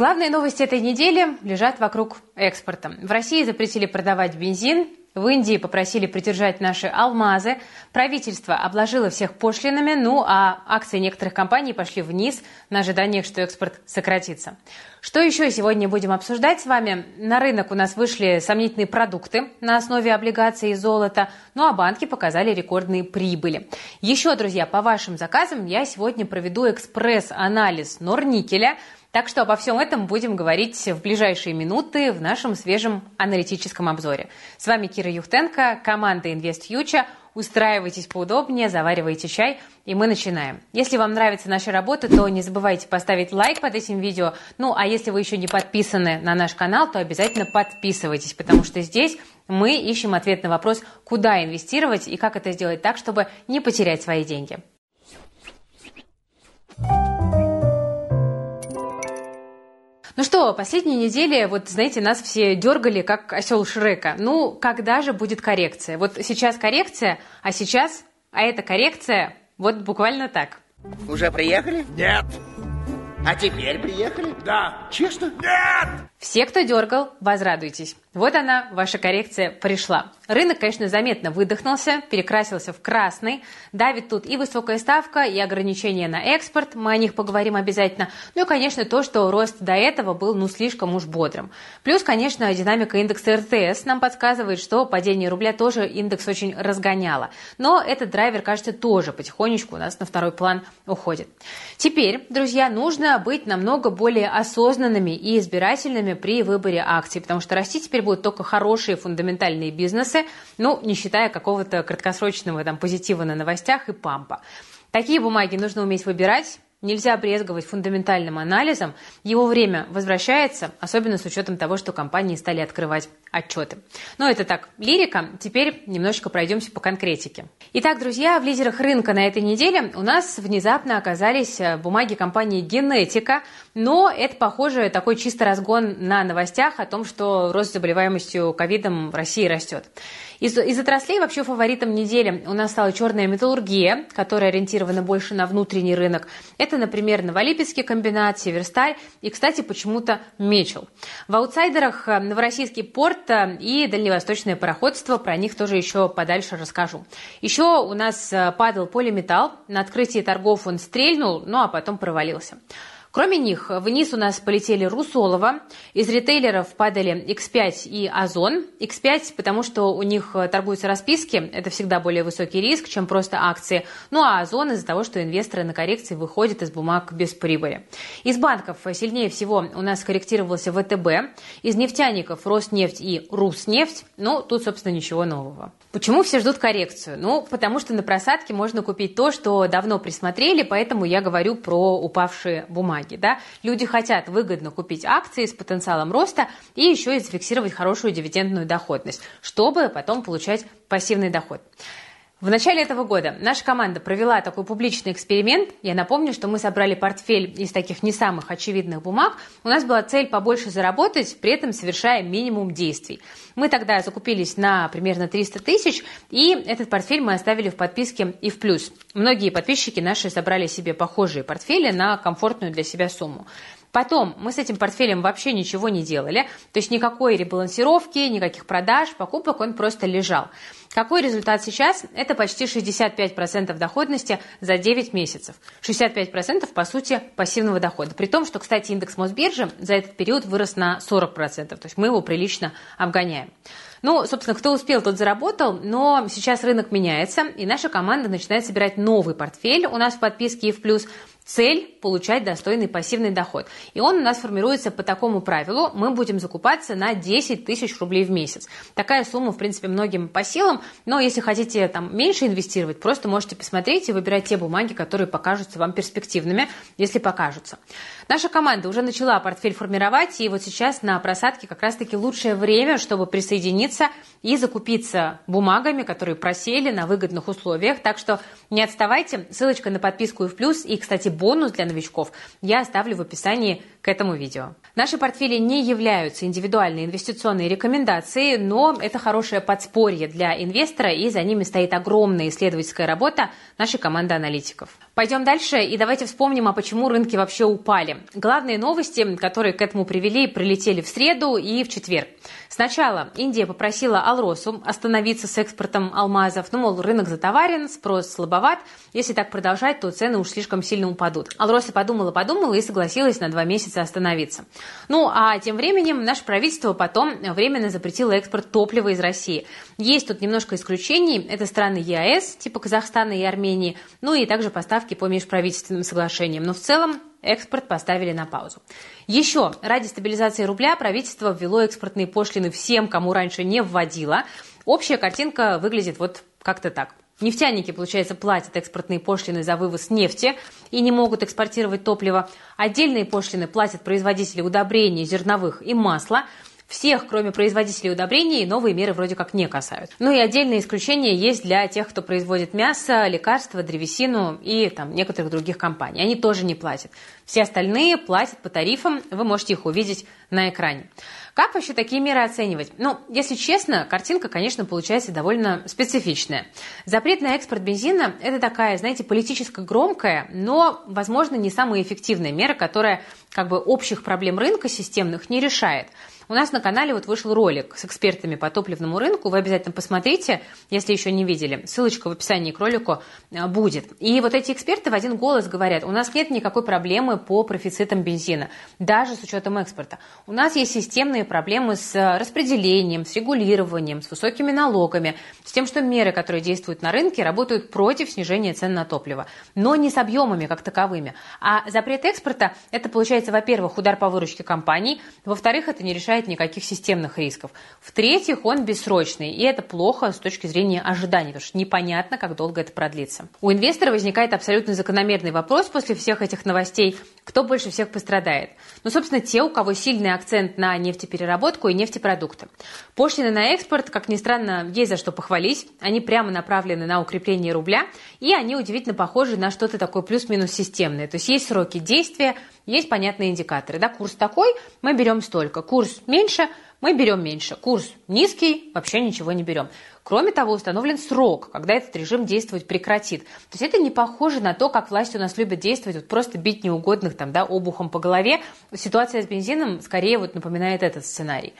Главные новости этой недели лежат вокруг экспорта. В России запретили продавать бензин, в Индии попросили придержать наши алмазы. Правительство обложило всех пошлинами, ну а акции некоторых компаний пошли вниз на ожиданиях, что экспорт сократится. Что еще сегодня будем обсуждать с вами? На рынок у нас вышли сомнительные продукты на основе облигаций и золота, ну а банки показали рекордные прибыли. Еще, друзья, по вашим заказам я сегодня проведу экспресс-анализ Норникеля – так что обо всем этом будем говорить в ближайшие минуты в нашем свежем аналитическом обзоре. С вами Кира Юхтенко, команда InvestFuture. Устраивайтесь поудобнее, заваривайте чай, и мы начинаем. Если вам нравится наша работа, то не забывайте поставить лайк под этим видео. Ну, а если вы еще не подписаны на наш канал, то обязательно подписывайтесь, потому что здесь мы ищем ответ на вопрос, куда инвестировать и как это сделать так, чтобы не потерять свои деньги. Ну что, последние недели, вот знаете, нас все дергали, как осел Шрека. Ну, когда же будет коррекция? Вот сейчас коррекция, а сейчас, а эта коррекция, вот буквально так. Уже приехали? Нет. А теперь приехали? Да. Честно? Нет. Все, кто дергал, возрадуйтесь. Вот она, ваша коррекция пришла. Рынок, конечно, заметно выдохнулся, перекрасился в красный. Давит тут и высокая ставка, и ограничения на экспорт, мы о них поговорим обязательно. Ну и, конечно, то, что рост до этого был ну слишком уж бодрым. Плюс, конечно, динамика индекса РТС нам подсказывает, что падение рубля тоже индекс очень разгоняло. Но этот драйвер, кажется, тоже потихонечку у нас на второй план уходит. Теперь, друзья, нужно быть намного более осознанными и избирательными при выборе акций, потому что расти теперь будут только хорошие фундаментальные бизнесы, ну, не считая какого-то краткосрочного там позитива на новостях и пампа. Такие бумаги нужно уметь выбирать, Нельзя брезговать фундаментальным анализом. Его время возвращается, особенно с учетом того, что компании стали открывать отчеты. Но это так, лирика. Теперь немножечко пройдемся по конкретике. Итак, друзья, в лидерах рынка на этой неделе у нас внезапно оказались э, бумаги компании «Генетика», но это, похоже, такой чисто разгон на новостях о том, что рост заболеваемостью ковидом в России растет. Из, из отраслей вообще фаворитом недели у нас стала черная металлургия, которая ориентирована больше на внутренний рынок. Это, например, Новолипецкий комбинат, Северсталь и, кстати, почему-то Мечел. В аутсайдерах э, Новороссийский порт э, и дальневосточное пароходство, про них тоже еще подальше расскажу. Еще у нас э, падал полиметалл, на открытии торгов он стрельнул, ну а потом провалился. Кроме них, вниз у нас полетели Русолова, из ритейлеров падали X5 и Озон. X5, потому что у них торгуются расписки, это всегда более высокий риск, чем просто акции. Ну а Озон из-за того, что инвесторы на коррекции выходят из бумаг без прибыли. Из банков сильнее всего у нас корректировался ВТБ, из нефтяников Роснефть и Руснефть. Ну, тут, собственно, ничего нового. Почему все ждут коррекцию? Ну, потому что на просадке можно купить то, что давно присмотрели, поэтому я говорю про упавшие бумаги. Да? Люди хотят выгодно купить акции с потенциалом роста и еще и зафиксировать хорошую дивидендную доходность, чтобы потом получать пассивный доход. В начале этого года наша команда провела такой публичный эксперимент. Я напомню, что мы собрали портфель из таких не самых очевидных бумаг. У нас была цель побольше заработать, при этом совершая минимум действий. Мы тогда закупились на примерно 300 тысяч, и этот портфель мы оставили в подписке и в плюс. Многие подписчики наши собрали себе похожие портфели на комфортную для себя сумму. Потом мы с этим портфелем вообще ничего не делали, то есть никакой ребалансировки, никаких продаж, покупок, он просто лежал. Какой результат сейчас? Это почти 65% доходности за 9 месяцев. 65% по сути пассивного дохода. При том, что, кстати, индекс Мосбиржи за этот период вырос на 40%. То есть мы его прилично обгоняем. Ну, собственно, кто успел, тот заработал, но сейчас рынок меняется, и наша команда начинает собирать новый портфель у нас в подписке и в плюс цель – получать достойный пассивный доход. И он у нас формируется по такому правилу. Мы будем закупаться на 10 тысяч рублей в месяц. Такая сумма, в принципе, многим по силам. Но если хотите там меньше инвестировать, просто можете посмотреть и выбирать те бумаги, которые покажутся вам перспективными, если покажутся. Наша команда уже начала портфель формировать, и вот сейчас на просадке как раз-таки лучшее время, чтобы присоединиться и закупиться бумагами, которые просели на выгодных условиях. Так что не отставайте. Ссылочка на подписку и в плюс. И, кстати, бонус для новичков я оставлю в описании к этому видео. Наши портфели не являются индивидуальной инвестиционной рекомендацией, но это хорошее подспорье для инвестора, и за ними стоит огромная исследовательская работа нашей команды аналитиков. Пойдем дальше и давайте вспомним, а почему рынки вообще упали. Главные новости, которые к этому привели, прилетели в среду и в четверг. Сначала Индия попросила Алросу остановиться с экспортом алмазов. Ну, мол, рынок затоварен, спрос слабоват. Если так продолжать, то цены уж слишком сильно упадут. Алроса подумала-подумала и согласилась на два месяца остановиться. Ну, а тем временем наше правительство потом временно запретило экспорт топлива из России. Есть тут немножко исключений. Это страны ЕАЭС, типа Казахстана и Армении, ну и также поставки по межправительственным соглашениям. Но в целом экспорт поставили на паузу. Еще ради стабилизации рубля правительство ввело экспортные пошлины всем, кому раньше не вводило. Общая картинка выглядит вот как-то так. Нефтяники, получается, платят экспортные пошлины за вывоз нефти и не могут экспортировать топливо. Отдельные пошлины платят производители удобрений, зерновых и масла. Всех, кроме производителей удобрений, новые меры вроде как не касают. Ну и отдельные исключения есть для тех, кто производит мясо, лекарства, древесину и там некоторых других компаний. Они тоже не платят. Все остальные платят по тарифам, вы можете их увидеть на экране. Как вообще такие меры оценивать? Ну, если честно, картинка, конечно, получается довольно специфичная. Запрет на экспорт бензина – это такая, знаете, политически громкая, но, возможно, не самая эффективная мера, которая как бы общих проблем рынка системных не решает. У нас на канале вот вышел ролик с экспертами по топливному рынку. Вы обязательно посмотрите, если еще не видели. Ссылочка в описании к ролику э, будет. И вот эти эксперты в один голос говорят, у нас нет никакой проблемы по профицитам бензина, даже с учетом экспорта. У нас есть системные проблемы с распределением, с регулированием, с высокими налогами, с тем, что меры, которые действуют на рынке, работают против снижения цен на топливо, но не с объемами как таковыми. А запрет экспорта – это, получается, во-первых, удар по выручке компаний, во-вторых, это не решает представляет никаких системных рисков. В-третьих, он бессрочный, и это плохо с точки зрения ожиданий, потому что непонятно, как долго это продлится. У инвестора возникает абсолютно закономерный вопрос после всех этих новостей, кто больше всех пострадает. Ну, собственно, те, у кого сильный акцент на нефтепереработку и нефтепродукты. Пошлины на экспорт, как ни странно, есть за что похвалить. Они прямо направлены на укрепление рубля, и они удивительно похожи на что-то такое плюс-минус системное. То есть есть сроки действия, есть понятные индикаторы. Да, курс такой, мы берем столько. Курс меньше, мы берем меньше. Курс низкий, вообще ничего не берем. Кроме того, установлен срок, когда этот режим действовать прекратит. То есть это не похоже на то, как власти у нас любят действовать, вот просто бить неугодных там, да, обухом по голове. Ситуация с бензином скорее вот напоминает этот сценарий.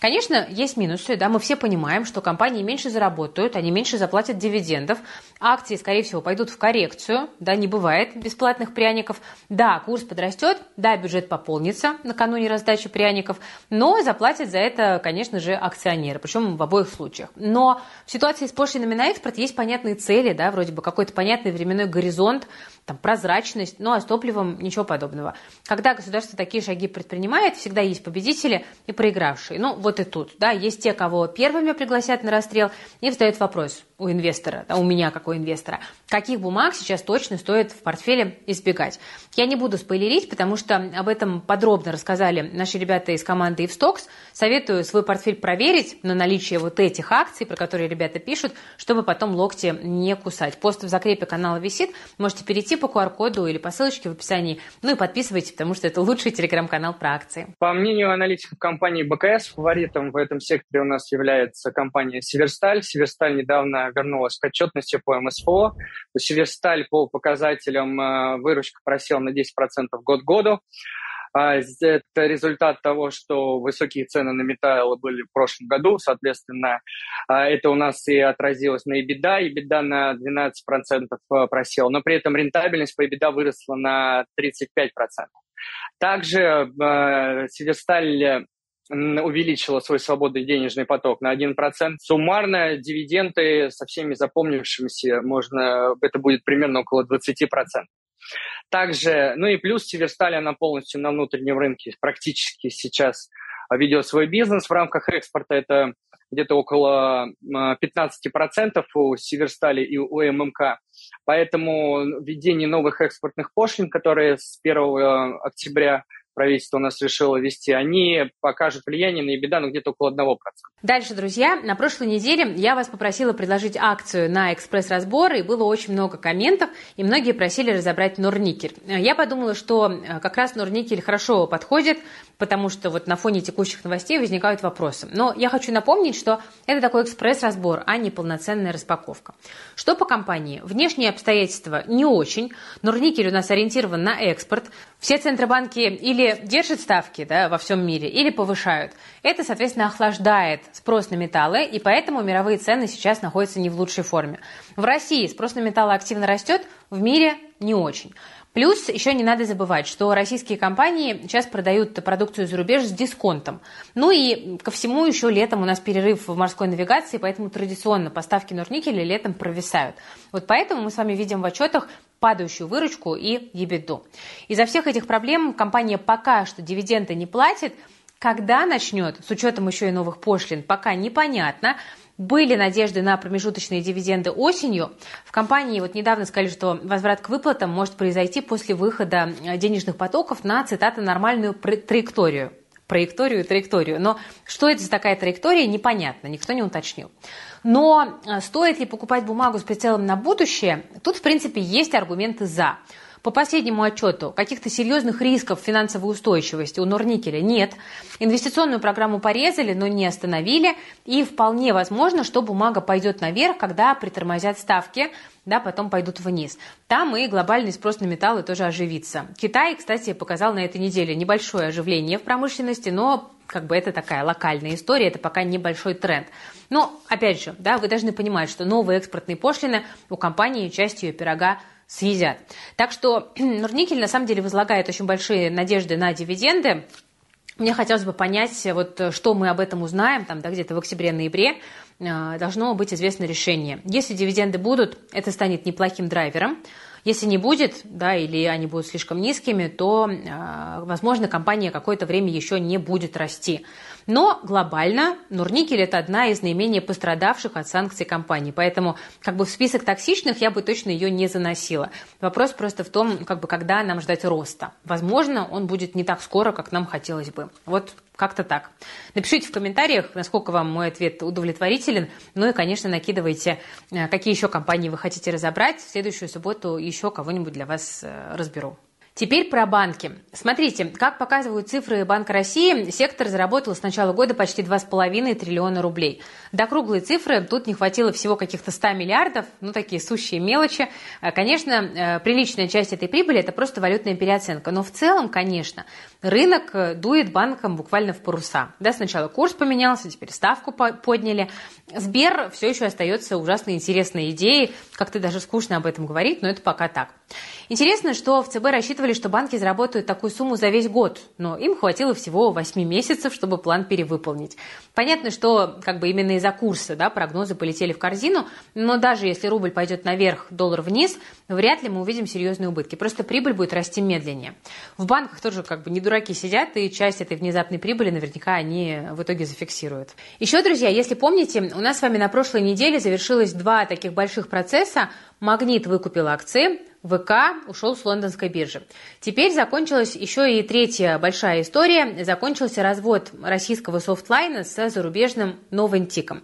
Конечно, есть минусы, да, мы все понимаем, что компании меньше заработают, они меньше заплатят дивидендов, акции, скорее всего, пойдут в коррекцию, да, не бывает бесплатных пряников, да, курс подрастет, да, бюджет пополнится накануне раздачи пряников, но заплатят за это, конечно же, акционеры, причем в обоих случаях. Но в ситуации с пошлинами на экспорт есть понятные цели, да, вроде бы какой-то понятный временной горизонт, там, прозрачность, ну а с топливом ничего подобного. Когда государство такие шаги предпринимает, всегда есть победители и проигравшие. Ну, вот и тут, да, есть те, кого первыми пригласят на расстрел, и встает вопрос у инвестора, да, у меня как инвестора, каких бумаг сейчас точно стоит в портфеле избегать. Я не буду спойлерить, потому что об этом подробно рассказали наши ребята из команды Ивстокс. Советую свой портфель проверить на наличие вот этих акций, про которые ребята пишут, чтобы потом локти не кусать. Пост в закрепе канала висит, можете перейти по QR-коду или по ссылочке в описании. Ну и подписывайтесь, потому что это лучший телеграм-канал про акции. По мнению аналитиков компании БКС, фаворитом в этом секторе у нас является компания Северсталь. Северсталь недавно вернулась к отчетности по МСФО. Северсталь по показателям э, выручка просела на 10% год к году. А, это результат того, что высокие цены на металлы были в прошлом году, соответственно, а, это у нас и отразилось на EBITDA, EBITDA на 12% а, просел, но при этом рентабельность по EBITDA выросла на 35%. Также Северсталь увеличила свой свободный денежный поток на 1%. Суммарно дивиденды со всеми запомнившимися, можно, это будет примерно около 20%. Также, ну и плюс Северсталь, она полностью на внутреннем рынке практически сейчас ведет свой бизнес в рамках экспорта. Это где-то около 15% у Северстали и у ММК. Поэтому введение новых экспортных пошлин, которые с 1 октября правительство у нас решило вести, они покажут влияние на EBITDA ну, где-то около 1%. Дальше, друзья, на прошлой неделе я вас попросила предложить акцию на экспресс-разбор, и было очень много комментов, и многие просили разобрать Норникель. Я подумала, что э, как раз Норникель хорошо подходит, потому что вот на фоне текущих новостей возникают вопросы. Но я хочу напомнить, что это такой экспресс-разбор, а не полноценная распаковка. Что по компании? Внешние обстоятельства не очень. Норникель у нас ориентирован на экспорт. Все центробанки или держат ставки да, во всем мире, или повышают. Это, соответственно, охлаждает спрос на металлы, и поэтому мировые цены сейчас находятся не в лучшей форме. В России спрос на металлы активно растет, в мире не очень. Плюс еще не надо забывать, что российские компании сейчас продают продукцию за рубеж с дисконтом. Ну и ко всему еще летом у нас перерыв в морской навигации, поэтому традиционно поставки Норникеля летом провисают. Вот поэтому мы с вами видим в отчетах падающую выручку и ебиду. Из-за всех этих проблем компания пока что дивиденды не платит. Когда начнет, с учетом еще и новых пошлин, пока непонятно. Были надежды на промежуточные дивиденды осенью. В компании вот недавно сказали, что возврат к выплатам может произойти после выхода э, денежных потоков на, цитата, нормальную траекторию. Проекторию траекторию. Но что это за такая траектория, непонятно, никто не уточнил. Но э, стоит ли покупать бумагу с прицелом на будущее, тут, в принципе, есть аргументы «за». По последнему отчету каких-то серьезных рисков финансовой устойчивости у Норникеля нет. Инвестиционную программу порезали, но не остановили. И вполне возможно, что бумага пойдет наверх, когда притормозят ставки, да, потом пойдут вниз. Там и глобальный спрос на металлы тоже оживится. Китай, кстати, показал на этой неделе небольшое оживление в промышленности, но как бы это такая локальная история, это пока небольшой тренд. Но, опять же, да, вы должны понимать, что новые экспортные пошлины у компании часть ее пирога съедят. Так что Норникель на самом деле возлагает очень большие надежды на дивиденды. Мне хотелось бы понять, вот, что мы об этом узнаем, там, да, где-то в октябре-ноябре э, должно быть известно решение. Если дивиденды будут, это станет неплохим драйвером. Если не будет, да, или они будут слишком низкими, то, э, возможно, компания какое-то время еще не будет расти. Но глобально Нурникель – это одна из наименее пострадавших от санкций компаний. Поэтому как бы в список токсичных я бы точно ее не заносила. Вопрос просто в том, как бы, когда нам ждать роста. Возможно, он будет не так скоро, как нам хотелось бы. Вот как-то так. Напишите в комментариях, насколько вам мой ответ удовлетворителен. Ну и, конечно, накидывайте, э, какие еще компании вы хотите разобрать. В следующую субботу еще кого-нибудь для вас э, разберу. Теперь про банки. Смотрите, как показывают цифры Банка России, сектор заработал с начала года почти 2,5 триллиона рублей. До круглой цифры тут не хватило всего каких-то 100 миллиардов, ну такие сущие мелочи. А, конечно, э, приличная часть этой прибыли – это просто валютная переоценка. Но в целом, конечно, рынок э, дует банкам буквально в паруса. Да, сначала курс поменялся, теперь ставку подняли. Сбер все еще остается ужасно интересной идеей. Как-то даже скучно об этом говорить, но это пока так. Интересно, что в ЦБ рассчитывали, что банки заработают такую сумму за весь год, но им хватило всего 8 месяцев, чтобы план перевыполнить. Понятно, что как бы именно из-за курса да, прогнозы полетели в корзину, но даже если рубль пойдет наверх, доллар вниз, вряд ли мы увидим серьезные убытки. Просто прибыль будет расти медленнее. В банках тоже как бы не дураки сидят, и часть этой внезапной прибыли наверняка они в итоге зафиксируют. Еще, друзья, если помните, у нас с вами на прошлой неделе завершилось два таких больших процесса. Магнит выкупил акции, ВК ушел с лондонской биржи. Теперь закончилась еще и третья большая история. Закончился развод российского софтлайна с зарубежным Новентиком.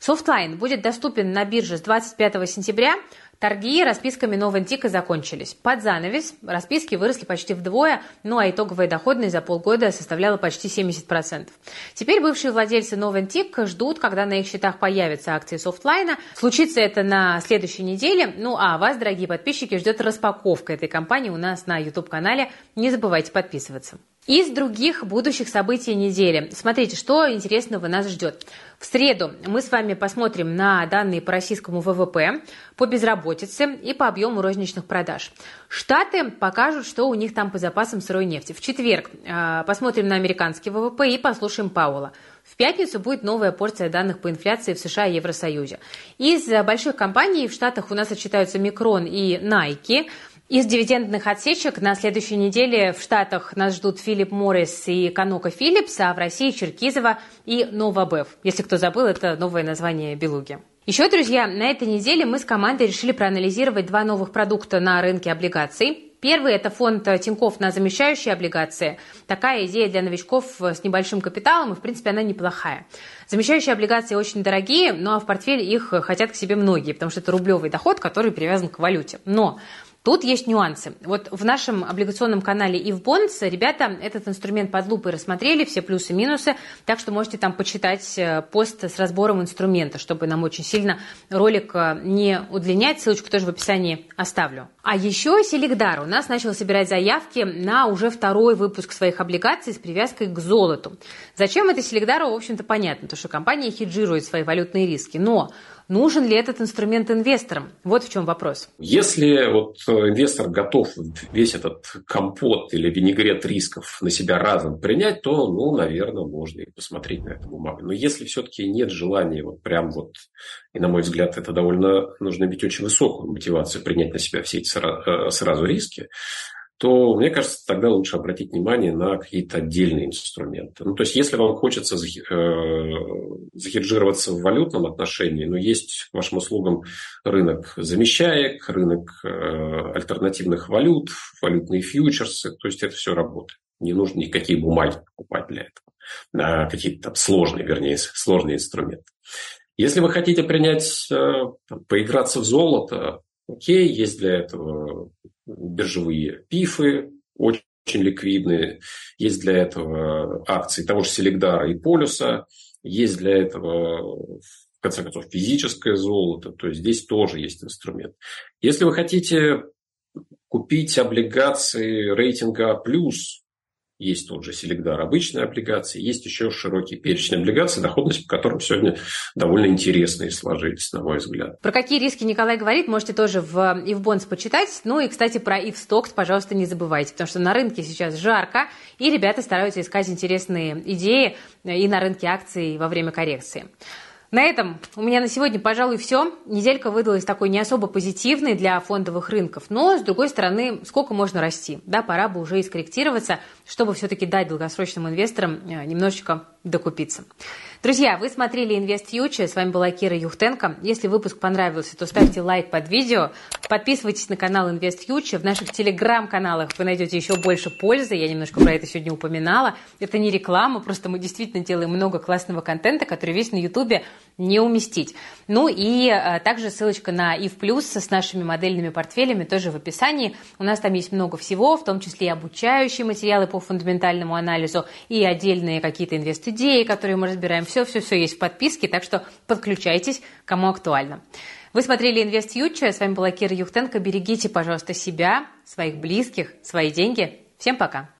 Софтлайн будет доступен на бирже с 25 сентября. Торги расписками Noventiq закончились. Под занавес расписки выросли почти вдвое, ну а итоговая доходность за полгода составляла почти 70%. Теперь бывшие владельцы Noventiq ждут, когда на их счетах появятся акции Софтлайна. Случится это на следующей неделе. Ну а вас, дорогие подписчики, ждет распаковка этой компании у нас на YouTube-канале. Не забывайте подписываться. Из других будущих событий недели. Смотрите, что интересного нас ждет. В среду мы с вами посмотрим на данные по российскому ВВП, по безработице и по объему розничных продаж. Штаты покажут, что у них там по запасам сырой нефти. В четверг э, посмотрим на американский ВВП и послушаем Паула. В пятницу будет новая порция данных по инфляции в США и Евросоюзе. Из больших компаний в Штатах у нас отчитаются Микрон и Nike. Из дивидендных отсечек на следующей неделе в Штатах нас ждут Филипп Моррис и Канока Филлипс, а в России Черкизова и Новабев. Если кто забыл, это новое название Белуги. Еще, друзья, на этой неделе мы с командой решили проанализировать два новых продукта на рынке облигаций. Первый – это фонд Тинькофф на замещающие облигации. Такая идея для новичков с небольшим капиталом, и, в принципе, она неплохая. Замещающие облигации очень дорогие, но ну, а в портфель их хотят к себе многие, потому что это рублевый доход, который привязан к валюте. Но Тут есть нюансы. Вот в нашем облигационном канале и в Bonds ребята этот инструмент под лупой рассмотрели, все плюсы и минусы, так что можете там почитать э, пост с разбором инструмента, чтобы нам очень сильно ролик э, не удлинять. Ссылочку тоже в описании оставлю. А еще Селигдар у нас начал собирать заявки на уже второй выпуск своих облигаций с привязкой к золоту. Зачем это Селигдару, в общем-то, понятно, потому что компания хеджирует свои валютные риски. Но Нужен ли этот инструмент инвесторам? Вот в чем вопрос. Если вот э, инвестор готов весь этот компот или винегрет рисков на себя разом принять, то, ну, наверное, можно и посмотреть на эту бумагу. Но если все-таки нет желания вот прям вот, и на мой взгляд, это довольно нужно иметь очень высокую мотивацию принять на себя все эти э, сразу риски, то, мне кажется, тогда лучше обратить внимание на какие-то отдельные инструменты. Ну, то есть, если вам хочется э, захеджироваться в валютном отношении, но есть к вашим услугам рынок замещаек, рынок э, альтернативных валют, валютные фьючерсы, то есть, это все работает. Не нужно никакие бумаги покупать для этого. А какие-то там сложные, вернее, сложные инструменты. Если вы хотите принять, э, поиграться в золото, окей, есть для этого биржевые пифы, очень ликвидные. Есть для этого акции того же Селегдара и Полюса. Есть для этого, в конце концов, физическое золото. То есть здесь тоже есть инструмент. Если вы хотите купить облигации рейтинга А+, есть тот же Селегдар обычные облигации, есть еще широкий перечень облигаций, доходность по которым сегодня довольно интересные сложились, на мой взгляд. Про какие риски Николай говорит, можете тоже в Bonds почитать. Ну и, кстати, про Stocks, пожалуйста, не забывайте, потому что на рынке сейчас жарко, и ребята стараются искать интересные идеи и на рынке акций во время коррекции. На этом у меня на сегодня, пожалуй, все. Неделька выдалась такой не особо позитивной для фондовых рынков, но, с другой стороны, сколько можно расти? Да, пора бы уже и скорректироваться, чтобы все-таки дать долгосрочным инвесторам э, немножечко докупиться. Друзья, вы смотрели Invest Future, с вами была Кира Юхтенко. Если выпуск понравился, то ставьте лайк под видео, подписывайтесь на канал Invest Future. В наших телеграм-каналах вы найдете еще больше пользы, я немножко про это сегодня упоминала. Это не реклама, просто мы действительно делаем много классного контента, который весь на ютубе не уместить. Ну и а, также ссылочка на IF Plus с нашими модельными портфелями тоже в описании. У нас там есть много всего, в том числе и обучающие материалы по фундаментальному анализу и отдельные какие-то инвест-идеи, которые мы разбираем все-все-все есть в подписке, так что подключайтесь, кому актуально. Вы смотрели Invest Future, с вами была Кира Юхтенко. Берегите, пожалуйста, себя, своих близких, свои деньги. Всем пока!